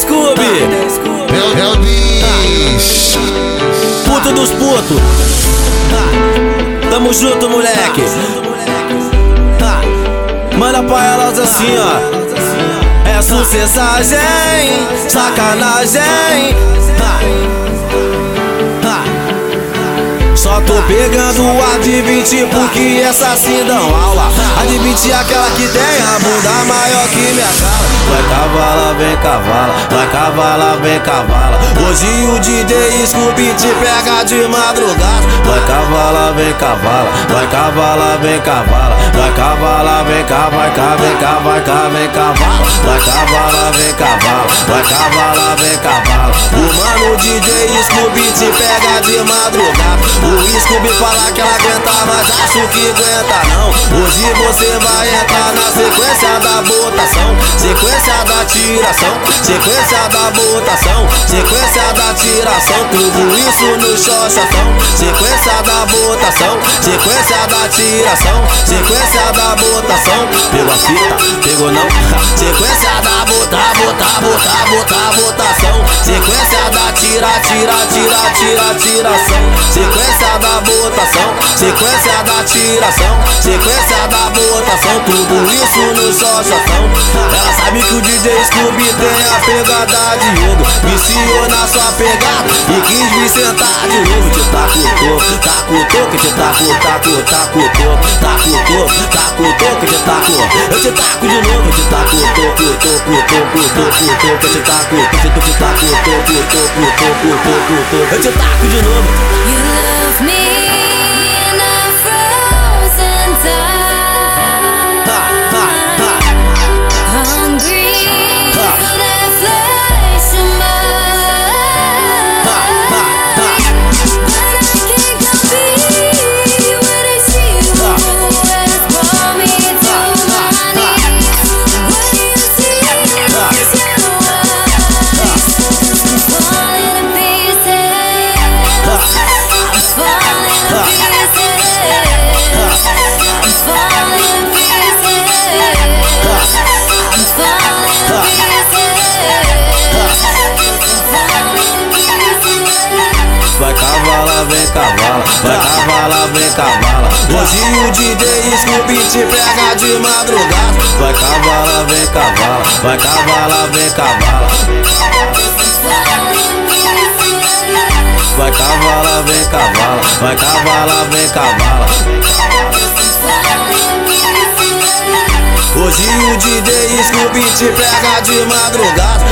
Scooby. É, o bicho. Puto dos putos. Tamo junto, moleque. Manda pra elas assim, ó. É sucessagem, sacanagem. Pegando a de 20 porque essa assim dão aula. A de 20 é aquela que tem a bunda maior que minha cara. Vai cavala, vem cavala, vai cavala, vem cavala. Hoje o DJ Scooby te pega de madrugada. Vai cavala, vem cavala, vai cavala, vem cavala. Vai cavala, vem cá, vai cá, vem cá, vai cá, vem cavala. Vai cavala, vem cavala, vai cavala, vem cavala. O DJ Scooby te pega de madrugada. O Scooby fala que ela aguenta, mas acho que aguenta não. Hoje você vai entrar na sequência da botação, sequência da tiração, sequência da botação, sequência da tiração. Tudo isso no xoxatão, sequência da botação, sequência da tiração, sequência da botação. Pegou a fita, pegou não? Sequência da bota, bota, bota, bota, botação, sequência da tira, tira, tira, tira, tiração, sequência da botação, sequência da tiração, sequência da botação, tudo isso no xoxotão. Ela sabe que o DJ Scooby tem a pegada de jogo, viciou na sua pegada e quis me sentar de novo. Te taco taco, taco, taco toco, taco toco, taco toco, te taco. Eu te taco de novo, te taco toco, toco, toco, toco, toco, te taco, te taco, toco, toco, toco, toco, toco, eu te taco de novo. Vem cavala, vai cavala, vem cavala. Hoje o DJ Scooby te pega de madrugada. Vai cavala, vem cavala, vai cavala, vem cavala. Vai cavala, vem cavala, vai cavala, vem cavala. Hoje o DJ Scooby te pega de madrugada.